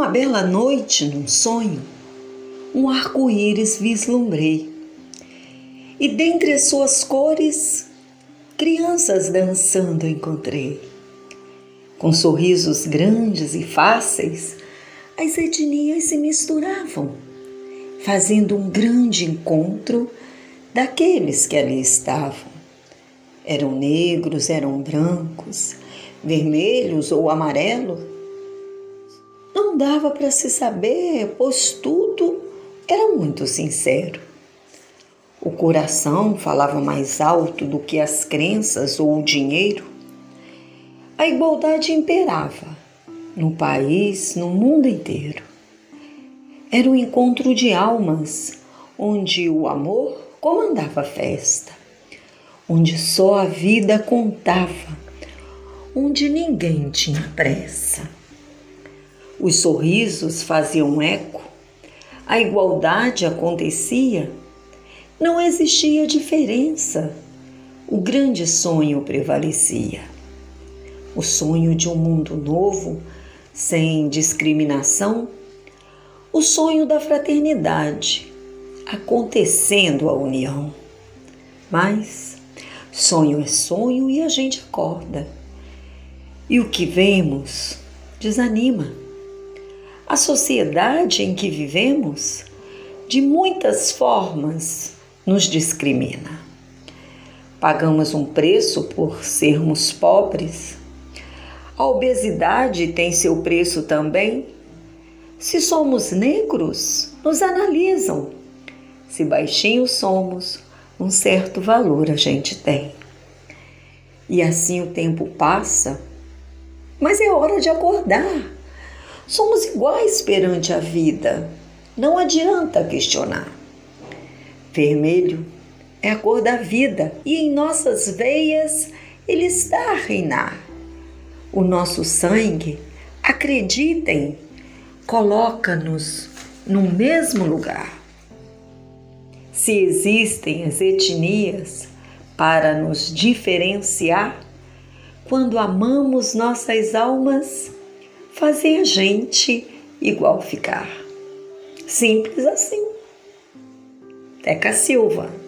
Uma bela noite, num sonho, um arco-íris vislumbrei. E dentre as suas cores, crianças dançando encontrei. Com sorrisos grandes e fáceis, as etnias se misturavam, fazendo um grande encontro daqueles que ali estavam. Eram negros, eram brancos, vermelhos ou amarelos não dava para se saber, pois tudo era muito sincero. O coração falava mais alto do que as crenças ou o dinheiro. A igualdade imperava no país, no mundo inteiro. Era um encontro de almas, onde o amor comandava a festa, onde só a vida contava, onde ninguém tinha pressa. Os sorrisos faziam eco, a igualdade acontecia, não existia diferença. O grande sonho prevalecia. O sonho de um mundo novo, sem discriminação, o sonho da fraternidade, acontecendo a união. Mas sonho é sonho e a gente acorda. E o que vemos desanima. A sociedade em que vivemos, de muitas formas, nos discrimina. Pagamos um preço por sermos pobres. A obesidade tem seu preço também. Se somos negros, nos analisam. Se baixinhos somos, um certo valor a gente tem. E assim o tempo passa, mas é hora de acordar Somos iguais perante a vida. Não adianta questionar. Vermelho é a cor da vida e em nossas veias ele está a reinar. O nosso sangue, acreditem, coloca-nos no mesmo lugar. Se existem as etnias para nos diferenciar, quando amamos nossas almas, fazem a gente igual ficar. Simples assim. Teca Silva.